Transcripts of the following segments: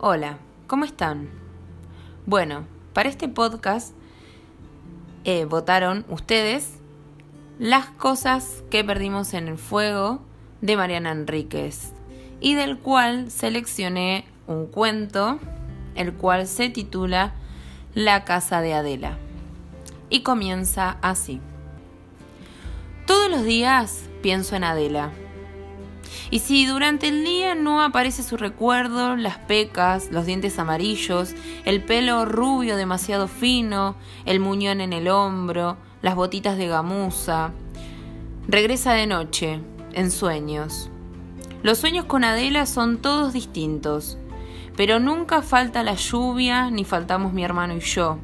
Hola, ¿cómo están? Bueno, para este podcast eh, votaron ustedes las cosas que perdimos en el fuego de Mariana Enríquez y del cual seleccioné un cuento, el cual se titula La casa de Adela. Y comienza así. Todos los días pienso en Adela y si durante el día no aparece su recuerdo, las pecas, los dientes amarillos, el pelo rubio demasiado fino, el muñón en el hombro, las botitas de gamuza, regresa de noche, en sueños. Los sueños con Adela son todos distintos, pero nunca falta la lluvia ni faltamos mi hermano y yo,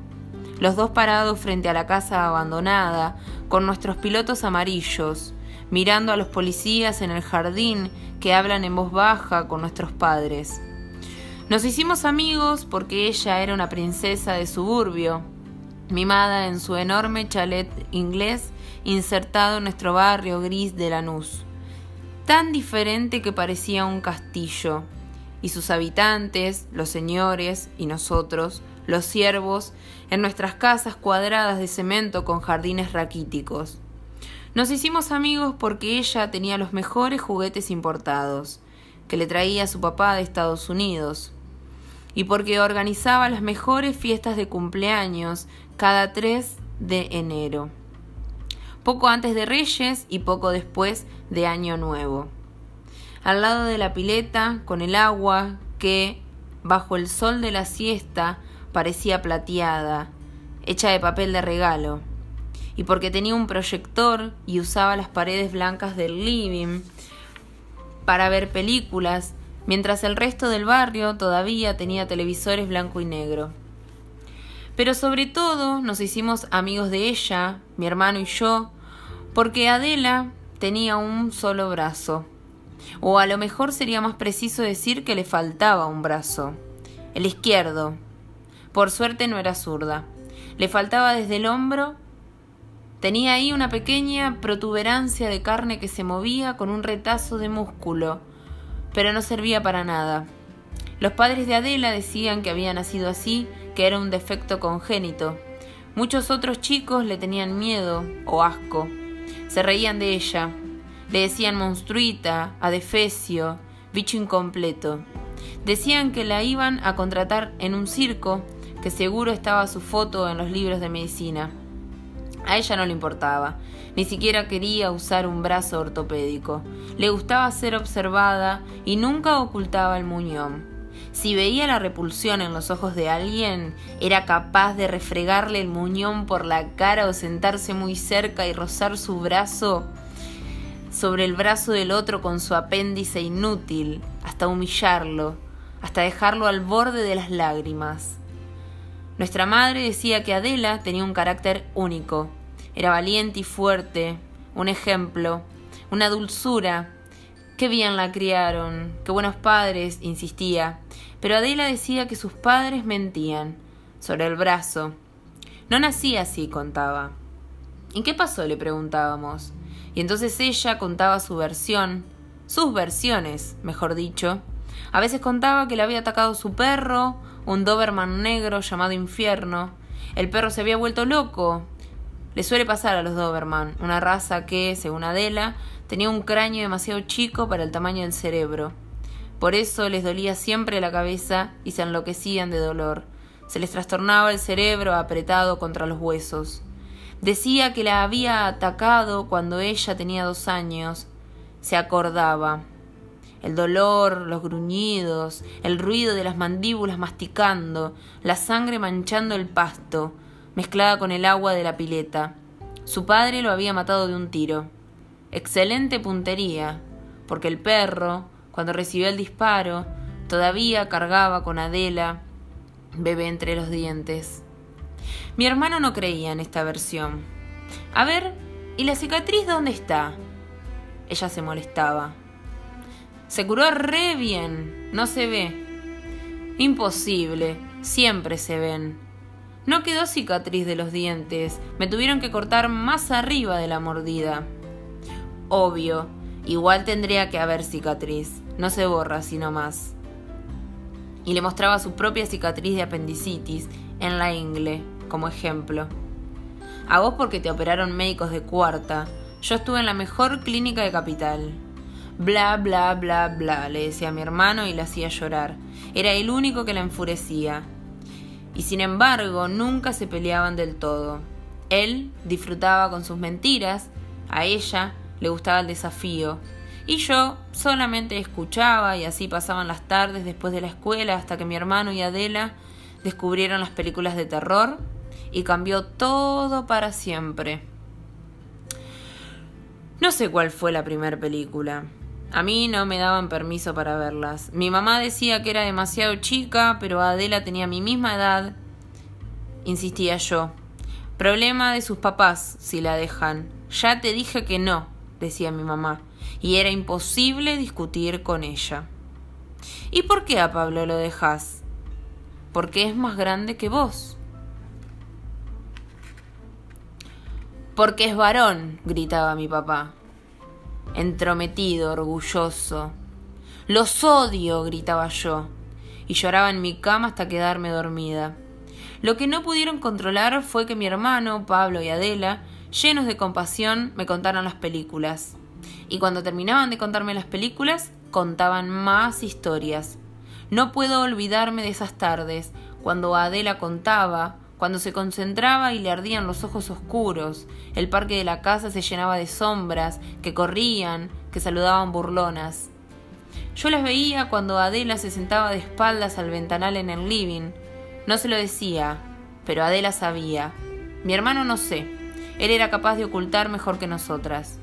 los dos parados frente a la casa abandonada, con nuestros pilotos amarillos, mirando a los policías en el jardín que hablan en voz baja con nuestros padres. Nos hicimos amigos porque ella era una princesa de suburbio, mimada en su enorme chalet inglés insertado en nuestro barrio gris de Lanús, tan diferente que parecía un castillo, y sus habitantes, los señores y nosotros, los siervos, en nuestras casas cuadradas de cemento con jardines raquíticos. Nos hicimos amigos porque ella tenía los mejores juguetes importados, que le traía su papá de Estados Unidos, y porque organizaba las mejores fiestas de cumpleaños cada 3 de enero, poco antes de Reyes y poco después de Año Nuevo. Al lado de la pileta, con el agua que, bajo el sol de la siesta, parecía plateada, hecha de papel de regalo y porque tenía un proyector y usaba las paredes blancas del living para ver películas, mientras el resto del barrio todavía tenía televisores blanco y negro. Pero sobre todo nos hicimos amigos de ella, mi hermano y yo, porque Adela tenía un solo brazo. O a lo mejor sería más preciso decir que le faltaba un brazo. El izquierdo. Por suerte no era zurda. Le faltaba desde el hombro Tenía ahí una pequeña protuberancia de carne que se movía con un retazo de músculo, pero no servía para nada. Los padres de Adela decían que había nacido así, que era un defecto congénito. Muchos otros chicos le tenían miedo o asco. Se reían de ella. Le decían monstruita, adefesio, bicho incompleto. Decían que la iban a contratar en un circo, que seguro estaba su foto en los libros de medicina. A ella no le importaba, ni siquiera quería usar un brazo ortopédico. Le gustaba ser observada y nunca ocultaba el muñón. Si veía la repulsión en los ojos de alguien, era capaz de refregarle el muñón por la cara o sentarse muy cerca y rozar su brazo sobre el brazo del otro con su apéndice inútil, hasta humillarlo, hasta dejarlo al borde de las lágrimas. Nuestra madre decía que Adela tenía un carácter único. Era valiente y fuerte, un ejemplo, una dulzura. Qué bien la criaron, qué buenos padres, insistía. Pero Adela decía que sus padres mentían, sobre el brazo. No nací así, contaba. ¿Y qué pasó? le preguntábamos. Y entonces ella contaba su versión, sus versiones, mejor dicho. A veces contaba que le había atacado su perro, un Doberman negro llamado Infierno. El perro se había vuelto loco. Le suele pasar a los Doberman, una raza que, según Adela, tenía un cráneo demasiado chico para el tamaño del cerebro. Por eso les dolía siempre la cabeza y se enloquecían de dolor. Se les trastornaba el cerebro apretado contra los huesos. Decía que la había atacado cuando ella tenía dos años. Se acordaba el dolor, los gruñidos, el ruido de las mandíbulas masticando, la sangre manchando el pasto, mezclada con el agua de la pileta. Su padre lo había matado de un tiro. Excelente puntería, porque el perro, cuando recibió el disparo, todavía cargaba con Adela, bebé entre los dientes. Mi hermano no creía en esta versión. A ver, ¿y la cicatriz dónde está? Ella se molestaba. Se curó re bien. No se ve. Imposible. Siempre se ven. No quedó cicatriz de los dientes. Me tuvieron que cortar más arriba de la mordida. Obvio. Igual tendría que haber cicatriz. No se borra sino más. y le mostraba su propia cicatriz de apendicitis en la ingle, como ejemplo. A vos porque te operaron médicos de cuarta. Yo estuve en la mejor clínica de capital. Bla, bla, bla, bla, le decía a mi hermano y le hacía llorar. Era el único que la enfurecía. Y sin embargo, nunca se peleaban del todo. Él disfrutaba con sus mentiras, a ella le gustaba el desafío, y yo solamente escuchaba y así pasaban las tardes después de la escuela hasta que mi hermano y Adela descubrieron las películas de terror y cambió todo para siempre. No sé cuál fue la primera película. A mí no me daban permiso para verlas. Mi mamá decía que era demasiado chica, pero Adela tenía mi misma edad. Insistía yo. Problema de sus papás, si la dejan. Ya te dije que no, decía mi mamá, y era imposible discutir con ella. ¿Y por qué a Pablo lo dejas? Porque es más grande que vos. Porque es varón, gritaba mi papá entrometido, orgulloso. Los odio, gritaba yo, y lloraba en mi cama hasta quedarme dormida. Lo que no pudieron controlar fue que mi hermano, Pablo y Adela, llenos de compasión, me contaran las películas. Y cuando terminaban de contarme las películas, contaban más historias. No puedo olvidarme de esas tardes, cuando Adela contaba, cuando se concentraba y le ardían los ojos oscuros, el parque de la casa se llenaba de sombras que corrían, que saludaban burlonas. Yo las veía cuando Adela se sentaba de espaldas al ventanal en el living. No se lo decía, pero Adela sabía. Mi hermano no sé. Él era capaz de ocultar mejor que nosotras.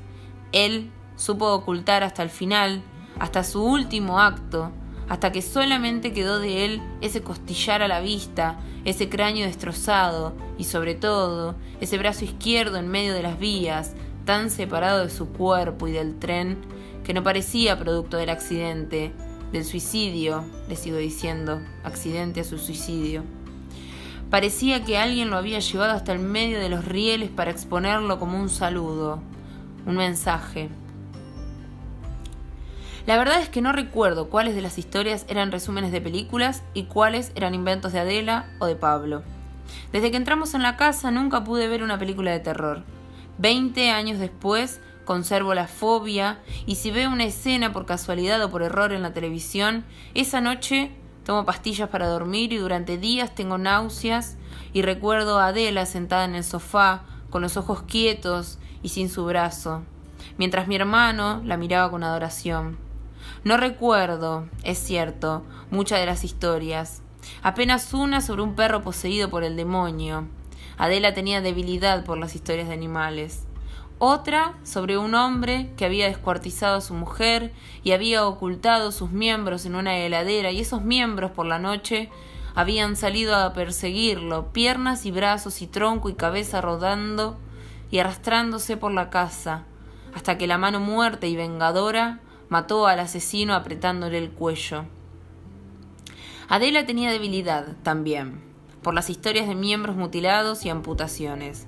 Él supo ocultar hasta el final, hasta su último acto, hasta que solamente quedó de él ese costillar a la vista, ese cráneo destrozado y sobre todo ese brazo izquierdo en medio de las vías, tan separado de su cuerpo y del tren, que no parecía producto del accidente, del suicidio, le sigo diciendo, accidente a su suicidio. Parecía que alguien lo había llevado hasta el medio de los rieles para exponerlo como un saludo, un mensaje. La verdad es que no recuerdo cuáles de las historias eran resúmenes de películas y cuáles eran inventos de Adela o de Pablo. Desde que entramos en la casa nunca pude ver una película de terror. Veinte años después conservo la fobia y si veo una escena por casualidad o por error en la televisión, esa noche tomo pastillas para dormir y durante días tengo náuseas y recuerdo a Adela sentada en el sofá con los ojos quietos y sin su brazo, mientras mi hermano la miraba con adoración. No recuerdo, es cierto, muchas de las historias. Apenas una sobre un perro poseído por el demonio. Adela tenía debilidad por las historias de animales. Otra sobre un hombre que había descuartizado a su mujer y había ocultado sus miembros en una heladera y esos miembros por la noche habían salido a perseguirlo, piernas y brazos y tronco y cabeza rodando y arrastrándose por la casa, hasta que la mano muerta y vengadora mató al asesino apretándole el cuello. Adela tenía debilidad también, por las historias de miembros mutilados y amputaciones.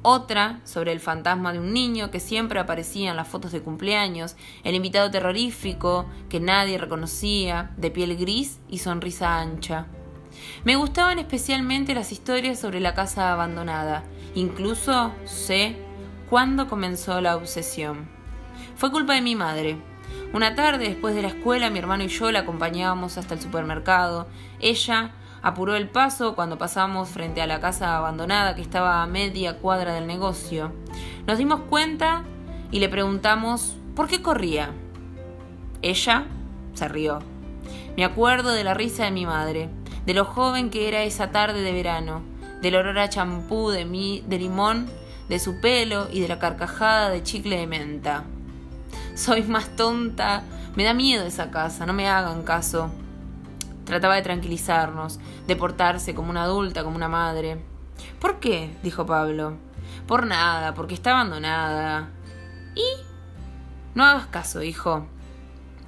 Otra sobre el fantasma de un niño que siempre aparecía en las fotos de cumpleaños, el invitado terrorífico que nadie reconocía, de piel gris y sonrisa ancha. Me gustaban especialmente las historias sobre la casa abandonada, incluso sé cuándo comenzó la obsesión. Fue culpa de mi madre, una tarde, después de la escuela, mi hermano y yo la acompañábamos hasta el supermercado. Ella apuró el paso cuando pasamos frente a la casa abandonada que estaba a media cuadra del negocio. Nos dimos cuenta y le preguntamos por qué corría. Ella se rió. Me acuerdo de la risa de mi madre, de lo joven que era esa tarde de verano, del olor a champú de, de limón, de su pelo y de la carcajada de chicle de menta soy más tonta. Me da miedo esa casa, no me hagan caso. Trataba de tranquilizarnos, de portarse como una adulta, como una madre. ¿Por qué? dijo Pablo. Por nada, porque está abandonada. ¿Y? No hagas caso, hijo.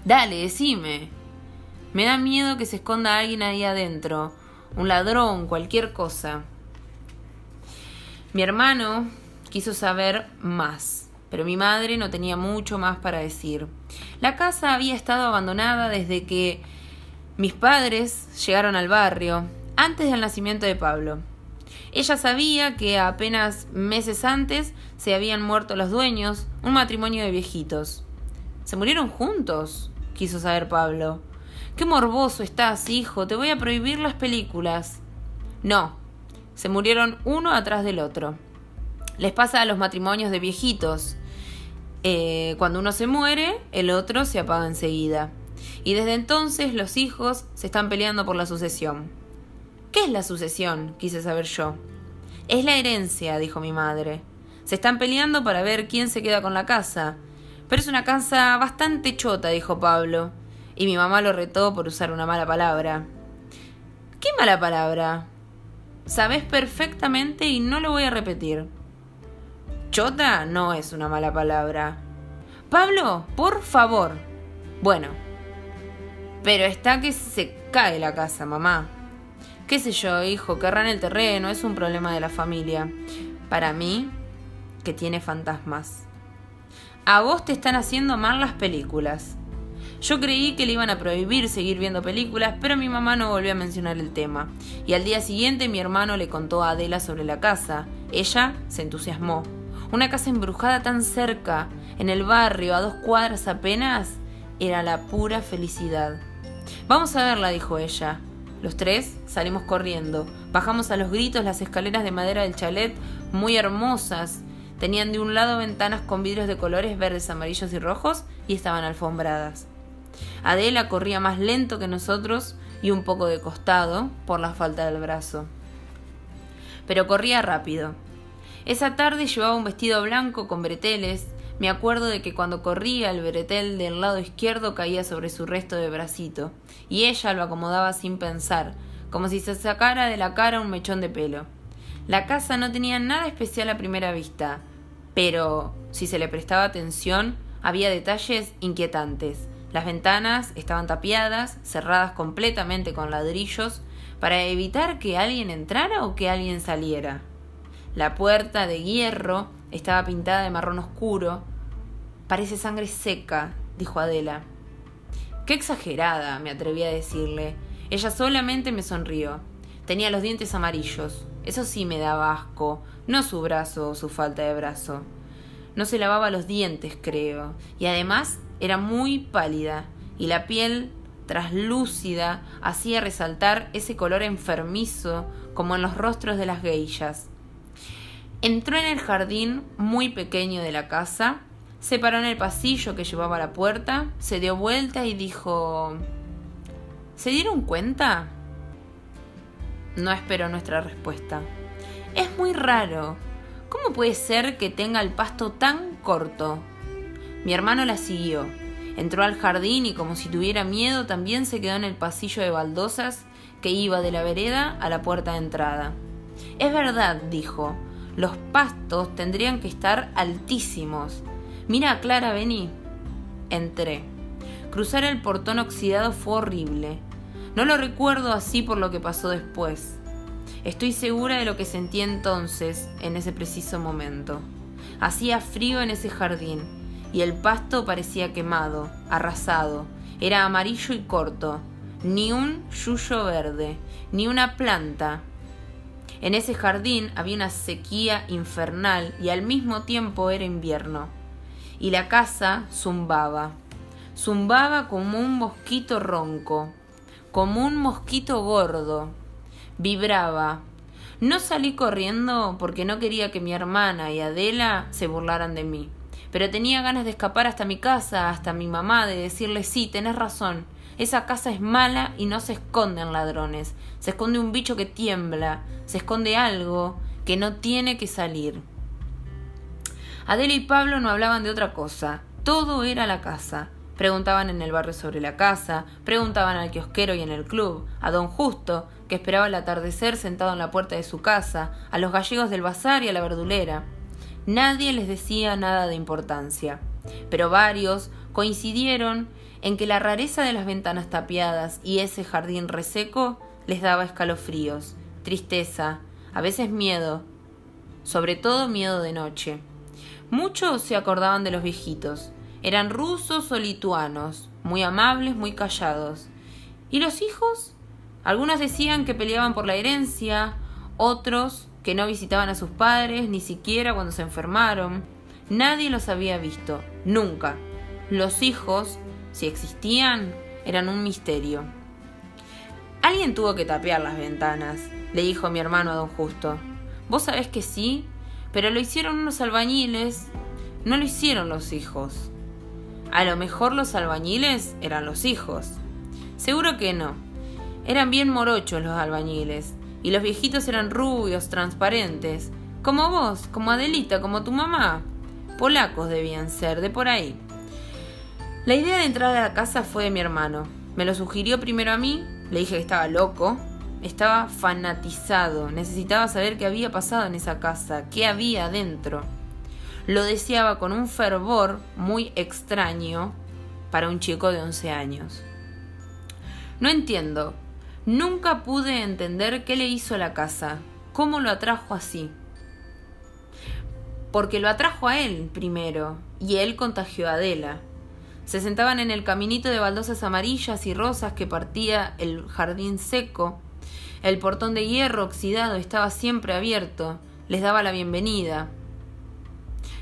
Dale, decime. Me da miedo que se esconda alguien ahí adentro. Un ladrón, cualquier cosa. Mi hermano quiso saber más pero mi madre no tenía mucho más para decir. La casa había estado abandonada desde que Mis padres llegaron al barrio antes del nacimiento de Pablo. Ella sabía que apenas meses antes se habían muerto los dueños, un matrimonio de viejitos. ¿Se murieron juntos? quiso saber Pablo. Qué morboso estás, hijo, te voy a prohibir las películas. No, se murieron uno atrás del otro. Les pasa a los matrimonios de viejitos. Eh, cuando uno se muere, el otro se apaga enseguida. Y desde entonces los hijos se están peleando por la sucesión. ¿Qué es la sucesión? quise saber yo. Es la herencia, dijo mi madre. Se están peleando para ver quién se queda con la casa. Pero es una casa bastante chota, dijo Pablo. Y mi mamá lo retó por usar una mala palabra. ¿Qué mala palabra? Sabes perfectamente y no lo voy a repetir. Chota no es una mala palabra. Pablo, por favor. Bueno. Pero está que se cae la casa, mamá. Qué sé yo, hijo, querrán el terreno, es un problema de la familia. Para mí, que tiene fantasmas. A vos te están haciendo mal las películas. Yo creí que le iban a prohibir seguir viendo películas, pero mi mamá no volvió a mencionar el tema. Y al día siguiente mi hermano le contó a Adela sobre la casa. Ella se entusiasmó. Una casa embrujada tan cerca, en el barrio, a dos cuadras apenas, era la pura felicidad. Vamos a verla, dijo ella. Los tres salimos corriendo. Bajamos a los gritos las escaleras de madera del chalet, muy hermosas. Tenían de un lado ventanas con vidrios de colores verdes, amarillos y rojos y estaban alfombradas. Adela corría más lento que nosotros y un poco de costado por la falta del brazo. Pero corría rápido. Esa tarde llevaba un vestido blanco con breteles. Me acuerdo de que cuando corría el bretel del lado izquierdo caía sobre su resto de bracito, y ella lo acomodaba sin pensar, como si se sacara de la cara un mechón de pelo. La casa no tenía nada especial a primera vista, pero si se le prestaba atención, había detalles inquietantes. Las ventanas estaban tapiadas, cerradas completamente con ladrillos, para evitar que alguien entrara o que alguien saliera. La puerta de hierro estaba pintada de marrón oscuro. Parece sangre seca, dijo Adela. Qué exagerada, me atreví a decirle. Ella solamente me sonrió. Tenía los dientes amarillos. Eso sí me daba asco, no su brazo o su falta de brazo. No se lavaba los dientes, creo, y además era muy pálida y la piel traslúcida hacía resaltar ese color enfermizo como en los rostros de las geishas. Entró en el jardín muy pequeño de la casa, se paró en el pasillo que llevaba a la puerta, se dio vuelta y dijo ¿Se dieron cuenta? No esperó nuestra respuesta. Es muy raro. ¿Cómo puede ser que tenga el pasto tan corto? Mi hermano la siguió. Entró al jardín y como si tuviera miedo también se quedó en el pasillo de baldosas que iba de la vereda a la puerta de entrada. Es verdad, dijo, los pastos tendrían que estar altísimos. Mira, Clara, vení. Entré. Cruzar el portón oxidado fue horrible. No lo recuerdo así por lo que pasó después. Estoy segura de lo que sentí entonces, en ese preciso momento. Hacía frío en ese jardín y el pasto parecía quemado, arrasado. Era amarillo y corto. Ni un yuyo verde, ni una planta. En ese jardín había una sequía infernal y al mismo tiempo era invierno. Y la casa zumbaba. Zumbaba como un mosquito ronco, como un mosquito gordo. Vibraba. No salí corriendo porque no quería que mi hermana y Adela se burlaran de mí pero tenía ganas de escapar hasta mi casa, hasta mi mamá, de decirle sí, tenés razón, esa casa es mala y no se esconden ladrones, se esconde un bicho que tiembla, se esconde algo que no tiene que salir. Adela y Pablo no hablaban de otra cosa, todo era la casa. Preguntaban en el barrio sobre la casa, preguntaban al kiosquero y en el club, a don Justo, que esperaba el atardecer sentado en la puerta de su casa, a los gallegos del bazar y a la verdulera. Nadie les decía nada de importancia, pero varios coincidieron en que la rareza de las ventanas tapiadas y ese jardín reseco les daba escalofríos, tristeza, a veces miedo, sobre todo miedo de noche. Muchos se acordaban de los viejitos, eran rusos o lituanos, muy amables, muy callados, ¿Y los hijos? Algunos decían que peleaban por la herencia, otros que no visitaban a sus padres ni siquiera cuando se enfermaron. Nadie los había visto, nunca. Los hijos, si existían, eran un misterio. Alguien tuvo que tapear las ventanas, le dijo mi hermano a don Justo. Vos sabés que sí, pero lo hicieron unos albañiles, no lo hicieron los hijos. A lo mejor los albañiles eran los hijos. Seguro que no. Eran bien morochos los albañiles, y los viejitos eran rubios, transparentes, como vos, como Adelita, como tu mamá. Polacos debían ser, de por ahí. La idea de entrar a la casa fue de mi hermano. Me lo sugirió primero a mí, le dije que estaba loco, estaba fanatizado, necesitaba saber qué había pasado en esa casa, qué había dentro. Lo deseaba con un fervor muy extraño para un chico de 11 años. No entiendo, nunca pude entender qué le hizo la casa, cómo lo atrajo así. Porque lo atrajo a él primero, y él contagió a Adela. Se sentaban en el caminito de baldosas amarillas y rosas que partía el jardín seco. El portón de hierro oxidado estaba siempre abierto, les daba la bienvenida.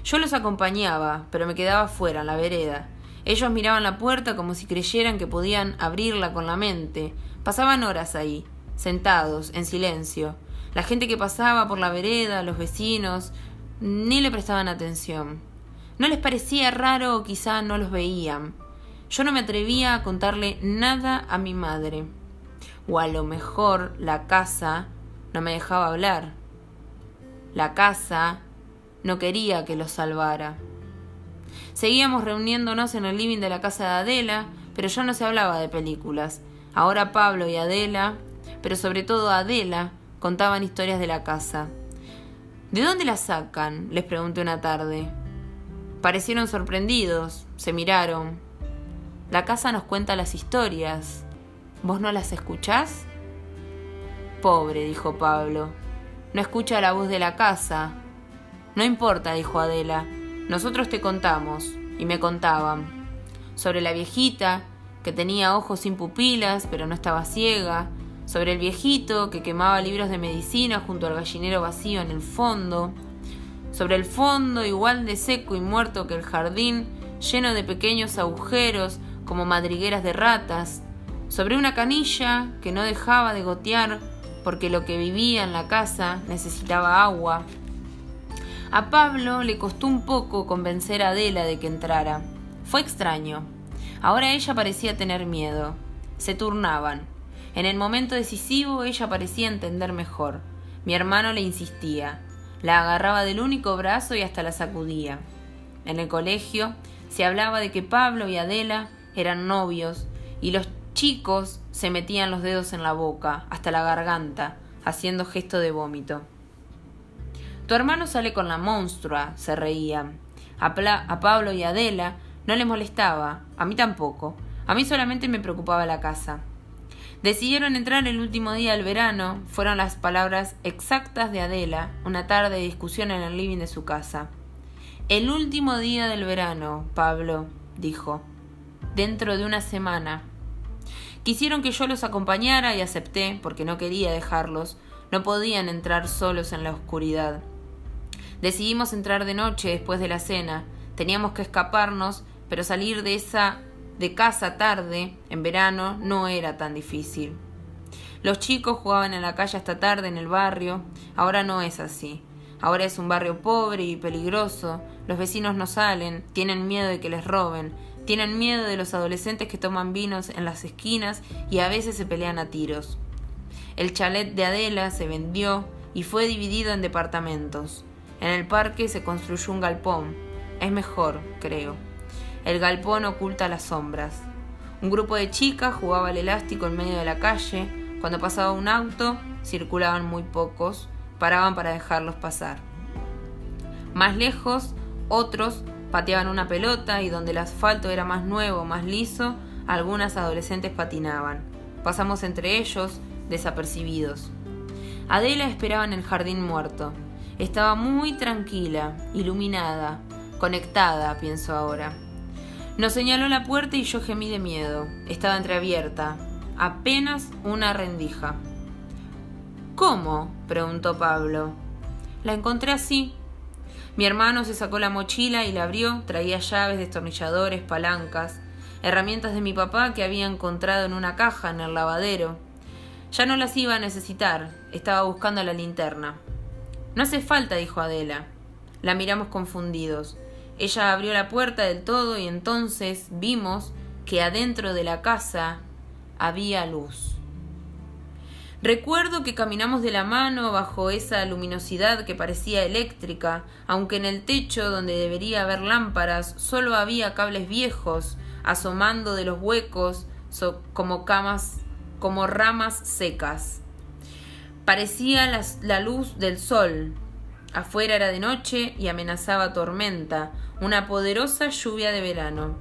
Yo los acompañaba, pero me quedaba fuera, en la vereda. Ellos miraban la puerta como si creyeran que podían abrirla con la mente. Pasaban horas ahí, sentados, en silencio. La gente que pasaba por la vereda, los vecinos, ni le prestaban atención. No les parecía raro o quizá no los veían. Yo no me atrevía a contarle nada a mi madre. O a lo mejor la casa no me dejaba hablar. La casa no quería que los salvara. Seguíamos reuniéndonos en el living de la casa de Adela, pero ya no se hablaba de películas. Ahora Pablo y Adela, pero sobre todo Adela, contaban historias de la casa. ¿De dónde las sacan? les pregunté una tarde. Parecieron sorprendidos, se miraron. La casa nos cuenta las historias. ¿Vos no las escuchás? Pobre, dijo Pablo. No escucha la voz de la casa. No importa, dijo Adela. Nosotros te contamos. Y me contaban. Sobre la viejita, que tenía ojos sin pupilas, pero no estaba ciega. Sobre el viejito, que quemaba libros de medicina junto al gallinero vacío en el fondo sobre el fondo igual de seco y muerto que el jardín, lleno de pequeños agujeros como madrigueras de ratas, sobre una canilla que no dejaba de gotear porque lo que vivía en la casa necesitaba agua. A Pablo le costó un poco convencer a Adela de que entrara. Fue extraño. Ahora ella parecía tener miedo. Se turnaban. En el momento decisivo ella parecía entender mejor. Mi hermano le insistía. La agarraba del único brazo y hasta la sacudía. En el colegio se hablaba de que Pablo y Adela eran novios y los chicos se metían los dedos en la boca, hasta la garganta, haciendo gesto de vómito. Tu hermano sale con la monstrua, se reía. A, a Pablo y Adela no les molestaba, a mí tampoco. A mí solamente me preocupaba la casa. Decidieron entrar el último día del verano, fueron las palabras exactas de Adela, una tarde de discusión en el living de su casa. El último día del verano, Pablo, dijo, dentro de una semana. Quisieron que yo los acompañara y acepté, porque no quería dejarlos, no podían entrar solos en la oscuridad. Decidimos entrar de noche después de la cena, teníamos que escaparnos, pero salir de esa de casa tarde, en verano, no era tan difícil. Los chicos jugaban en la calle hasta tarde en el barrio, ahora no es así. Ahora es un barrio pobre y peligroso, los vecinos no salen, tienen miedo de que les roben, tienen miedo de los adolescentes que toman vinos en las esquinas y a veces se pelean a tiros. El chalet de Adela se vendió y fue dividido en departamentos. En el parque se construyó un galpón. Es mejor, creo. El galpón oculta las sombras. Un grupo de chicas jugaba al elástico en medio de la calle. Cuando pasaba un auto, circulaban muy pocos, paraban para dejarlos pasar. Más lejos, otros pateaban una pelota y donde el asfalto era más nuevo, más liso, algunas adolescentes patinaban. Pasamos entre ellos, desapercibidos. Adela esperaba en el jardín muerto. Estaba muy tranquila, iluminada, conectada, pienso ahora. Nos señaló la puerta y yo gemí de miedo. Estaba entreabierta. apenas una rendija. ¿Cómo? preguntó Pablo. La encontré así. Mi hermano se sacó la mochila y la abrió, traía llaves, destornilladores, palancas, herramientas de mi papá que había encontrado en una caja en el lavadero. Ya no las iba a necesitar, estaba buscando la linterna. No hace falta, dijo Adela. La miramos confundidos. Ella abrió la puerta del todo y entonces vimos que adentro de la casa había luz. Recuerdo que caminamos de la mano bajo esa luminosidad que parecía eléctrica, aunque en el techo donde debería haber lámparas solo había cables viejos asomando de los huecos como camas como ramas secas. Parecía la luz del sol. Afuera era de noche y amenazaba tormenta, una poderosa lluvia de verano.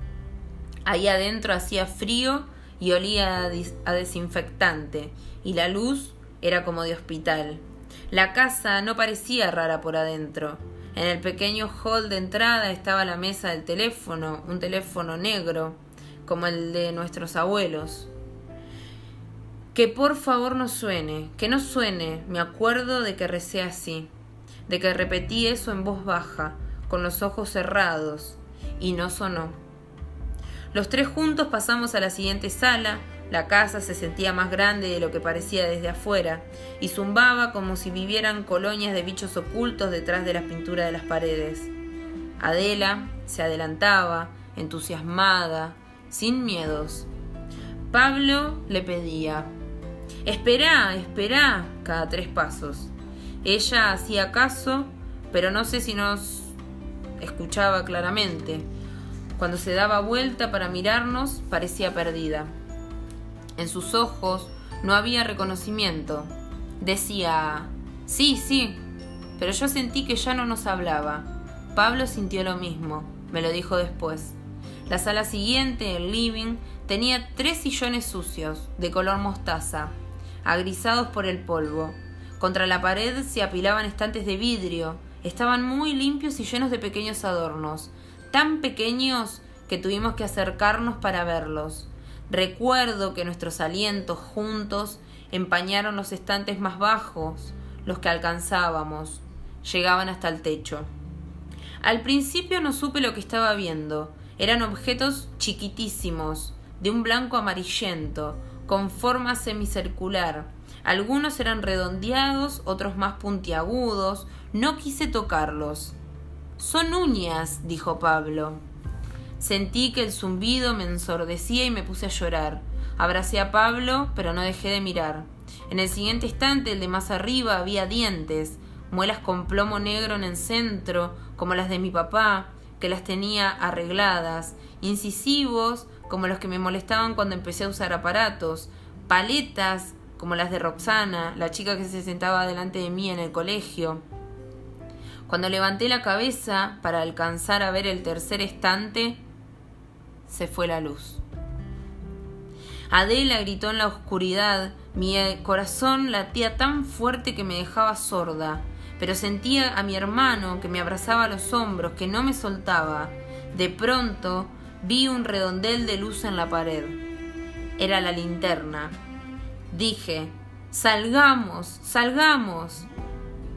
Ahí adentro hacía frío y olía a desinfectante, y la luz era como de hospital. La casa no parecía rara por adentro. En el pequeño hall de entrada estaba la mesa del teléfono, un teléfono negro, como el de nuestros abuelos. Que por favor no suene, que no suene, me acuerdo de que recé así, de que repetí eso en voz baja, con los ojos cerrados, y no sonó. Los tres juntos pasamos a la siguiente sala. La casa se sentía más grande de lo que parecía desde afuera, y zumbaba como si vivieran colonias de bichos ocultos detrás de las pinturas de las paredes. Adela se adelantaba, entusiasmada, sin miedos. Pablo le pedía, Esperá, esperá, cada tres pasos. Ella hacía caso, pero no sé si nos escuchaba claramente. Cuando se daba vuelta para mirarnos, parecía perdida. En sus ojos no había reconocimiento. Decía, sí, sí, pero yo sentí que ya no nos hablaba. Pablo sintió lo mismo, me lo dijo después. La sala siguiente, el living, tenía tres sillones sucios, de color mostaza, agrisados por el polvo. Contra la pared se apilaban estantes de vidrio, estaban muy limpios y llenos de pequeños adornos tan pequeños que tuvimos que acercarnos para verlos. Recuerdo que nuestros alientos juntos empañaron los estantes más bajos, los que alcanzábamos, llegaban hasta el techo. Al principio no supe lo que estaba viendo. Eran objetos chiquitísimos, de un blanco amarillento, con forma semicircular. Algunos eran redondeados, otros más puntiagudos. No quise tocarlos. Son uñas, dijo Pablo. Sentí que el zumbido me ensordecía y me puse a llorar. Abracé a Pablo, pero no dejé de mirar. En el siguiente instante, el de más arriba, había dientes, muelas con plomo negro en el centro, como las de mi papá, que las tenía arregladas, incisivos, como los que me molestaban cuando empecé a usar aparatos, paletas, como las de Roxana, la chica que se sentaba delante de mí en el colegio. Cuando levanté la cabeza para alcanzar a ver el tercer estante, se fue la luz. Adela gritó en la oscuridad, mi corazón latía tan fuerte que me dejaba sorda, pero sentía a mi hermano que me abrazaba a los hombros, que no me soltaba. De pronto vi un redondel de luz en la pared. Era la linterna. Dije, Salgamos, salgamos.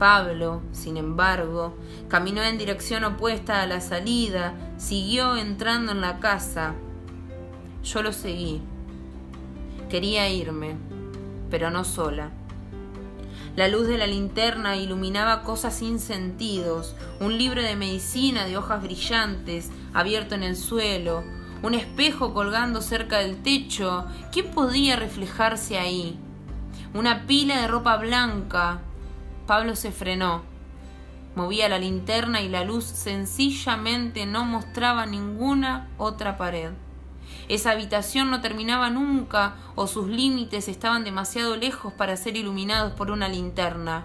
Pablo, sin embargo, caminó en dirección opuesta a la salida, siguió entrando en la casa. Yo lo seguí. Quería irme, pero no sola. La luz de la linterna iluminaba cosas sin sentidos, un libro de medicina de hojas brillantes abierto en el suelo, un espejo colgando cerca del techo. ¿Quién podía reflejarse ahí? Una pila de ropa blanca, Pablo se frenó. Movía la linterna y la luz sencillamente no mostraba ninguna otra pared. Esa habitación no terminaba nunca o sus límites estaban demasiado lejos para ser iluminados por una linterna.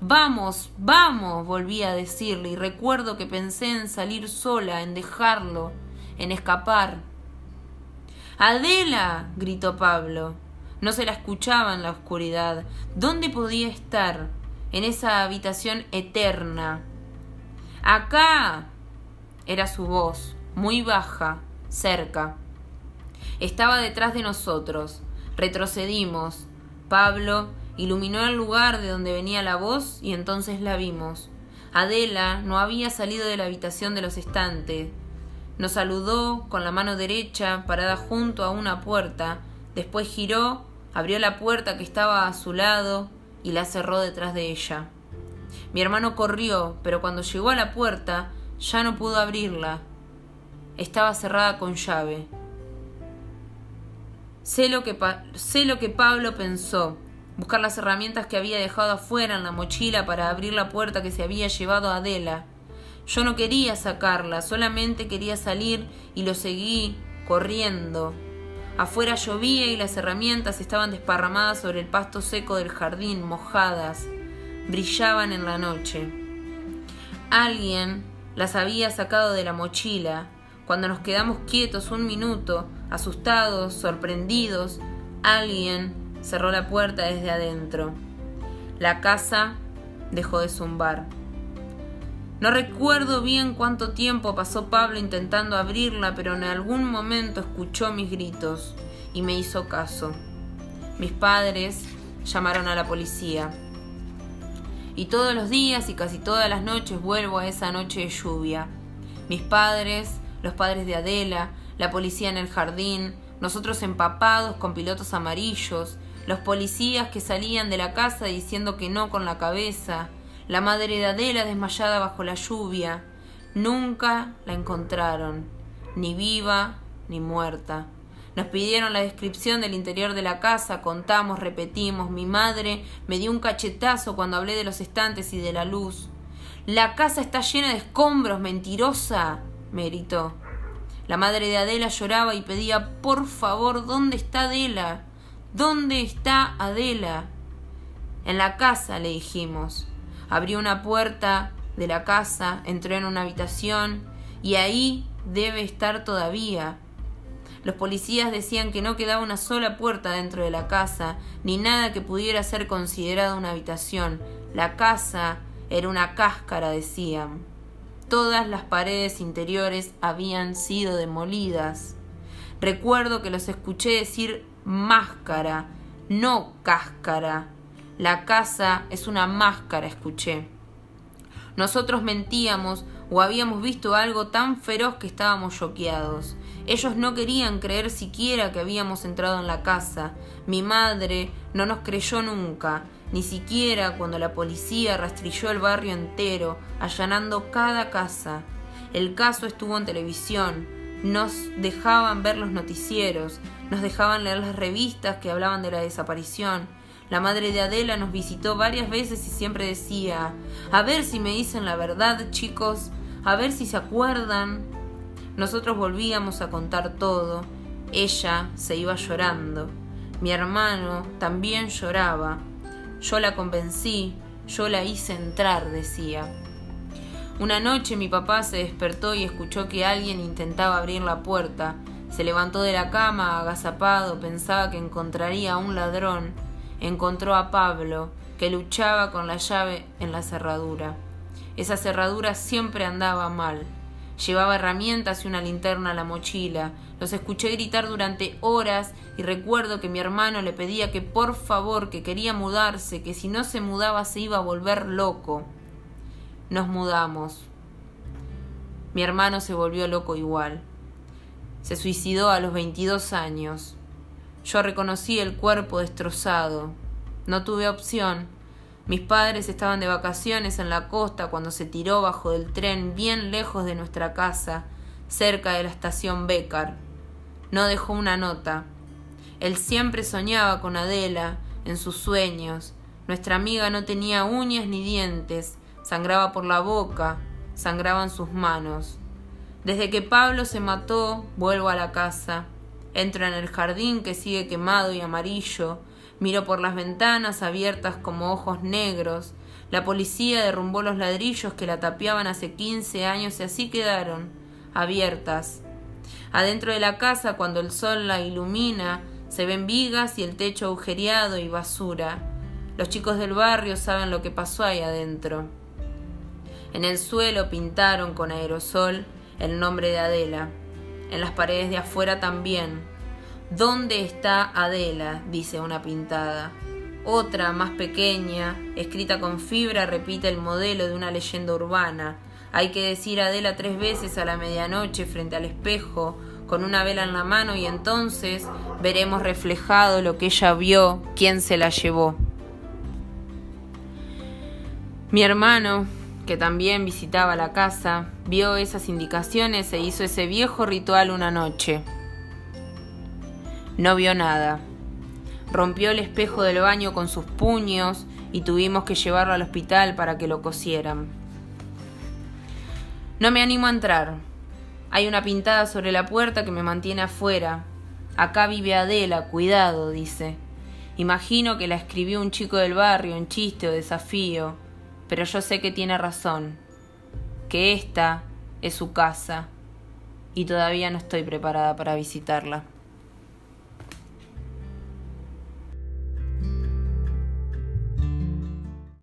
Vamos, vamos, volví a decirle, y recuerdo que pensé en salir sola, en dejarlo, en escapar. Adela. gritó Pablo. No se la escuchaba en la oscuridad. ¿Dónde podía estar? en esa habitación eterna. Acá era su voz, muy baja, cerca. Estaba detrás de nosotros. Retrocedimos. Pablo iluminó el lugar de donde venía la voz y entonces la vimos. Adela no había salido de la habitación de los estantes. Nos saludó con la mano derecha parada junto a una puerta, después giró, abrió la puerta que estaba a su lado y la cerró detrás de ella. Mi hermano corrió, pero cuando llegó a la puerta ya no pudo abrirla. Estaba cerrada con llave. Sé lo que, sé lo que Pablo pensó buscar las herramientas que había dejado afuera en la mochila para abrir la puerta que se había llevado a Adela. Yo no quería sacarla, solamente quería salir y lo seguí corriendo. Afuera llovía y las herramientas estaban desparramadas sobre el pasto seco del jardín, mojadas, brillaban en la noche. Alguien las había sacado de la mochila. Cuando nos quedamos quietos un minuto, asustados, sorprendidos, alguien cerró la puerta desde adentro. La casa dejó de zumbar. No recuerdo bien cuánto tiempo pasó Pablo intentando abrirla, pero en algún momento escuchó mis gritos y me hizo caso. Mis padres llamaron a la policía. Y todos los días y casi todas las noches vuelvo a esa noche de lluvia. Mis padres, los padres de Adela, la policía en el jardín, nosotros empapados con pilotos amarillos, los policías que salían de la casa diciendo que no con la cabeza, la madre de Adela desmayada bajo la lluvia. Nunca la encontraron, ni viva ni muerta. Nos pidieron la descripción del interior de la casa, contamos, repetimos. Mi madre me dio un cachetazo cuando hablé de los estantes y de la luz. La casa está llena de escombros, mentirosa, me gritó. La madre de Adela lloraba y pedía, por favor, ¿dónde está Adela? ¿Dónde está Adela? En la casa, le dijimos. Abrió una puerta de la casa, entró en una habitación y ahí debe estar todavía. Los policías decían que no quedaba una sola puerta dentro de la casa, ni nada que pudiera ser considerado una habitación. La casa era una cáscara, decían. Todas las paredes interiores habían sido demolidas. Recuerdo que los escuché decir máscara, no cáscara. La casa es una máscara, escuché. Nosotros mentíamos o habíamos visto algo tan feroz que estábamos choqueados. Ellos no querían creer siquiera que habíamos entrado en la casa. Mi madre no nos creyó nunca, ni siquiera cuando la policía rastrilló el barrio entero, allanando cada casa. El caso estuvo en televisión, nos dejaban ver los noticieros, nos dejaban leer las revistas que hablaban de la desaparición. La madre de Adela nos visitó varias veces y siempre decía, a ver si me dicen la verdad, chicos, a ver si se acuerdan. Nosotros volvíamos a contar todo. Ella se iba llorando. Mi hermano también lloraba. Yo la convencí, yo la hice entrar, decía. Una noche mi papá se despertó y escuchó que alguien intentaba abrir la puerta. Se levantó de la cama, agazapado, pensaba que encontraría a un ladrón. Encontró a Pablo, que luchaba con la llave en la cerradura. Esa cerradura siempre andaba mal. Llevaba herramientas y una linterna a la mochila. Los escuché gritar durante horas y recuerdo que mi hermano le pedía que por favor, que quería mudarse, que si no se mudaba se iba a volver loco. Nos mudamos. Mi hermano se volvió loco igual. Se suicidó a los 22 años. Yo reconocí el cuerpo destrozado. No tuve opción. Mis padres estaban de vacaciones en la costa cuando se tiró bajo del tren bien lejos de nuestra casa, cerca de la estación Becar. No dejó una nota. Él siempre soñaba con Adela, en sus sueños. Nuestra amiga no tenía uñas ni dientes, sangraba por la boca, sangraban sus manos. Desde que Pablo se mató, vuelvo a la casa. Entro en el jardín que sigue quemado y amarillo. Miro por las ventanas abiertas como ojos negros. La policía derrumbó los ladrillos que la tapiaban hace quince años y así quedaron, abiertas. Adentro de la casa, cuando el sol la ilumina, se ven vigas y el techo agujereado y basura. Los chicos del barrio saben lo que pasó ahí adentro. En el suelo pintaron con aerosol el nombre de Adela. En las paredes de afuera también. ¿Dónde está Adela? dice una pintada. Otra, más pequeña, escrita con fibra, repite el modelo de una leyenda urbana. Hay que decir Adela tres veces a la medianoche frente al espejo, con una vela en la mano, y entonces veremos reflejado lo que ella vio, quién se la llevó. Mi hermano, que también visitaba la casa, vio esas indicaciones e hizo ese viejo ritual una noche. No vio nada Rompió el espejo del baño con sus puños y tuvimos que llevarlo al hospital para que lo cosieran. No me animo a entrar. Hay una pintada sobre la puerta que me mantiene afuera. Acá vive Adela, cuidado, dice. Imagino que la escribió un chico del barrio en chiste o desafío, pero yo sé que tiene razón, que esta es su casa y todavía no estoy preparada para visitarla.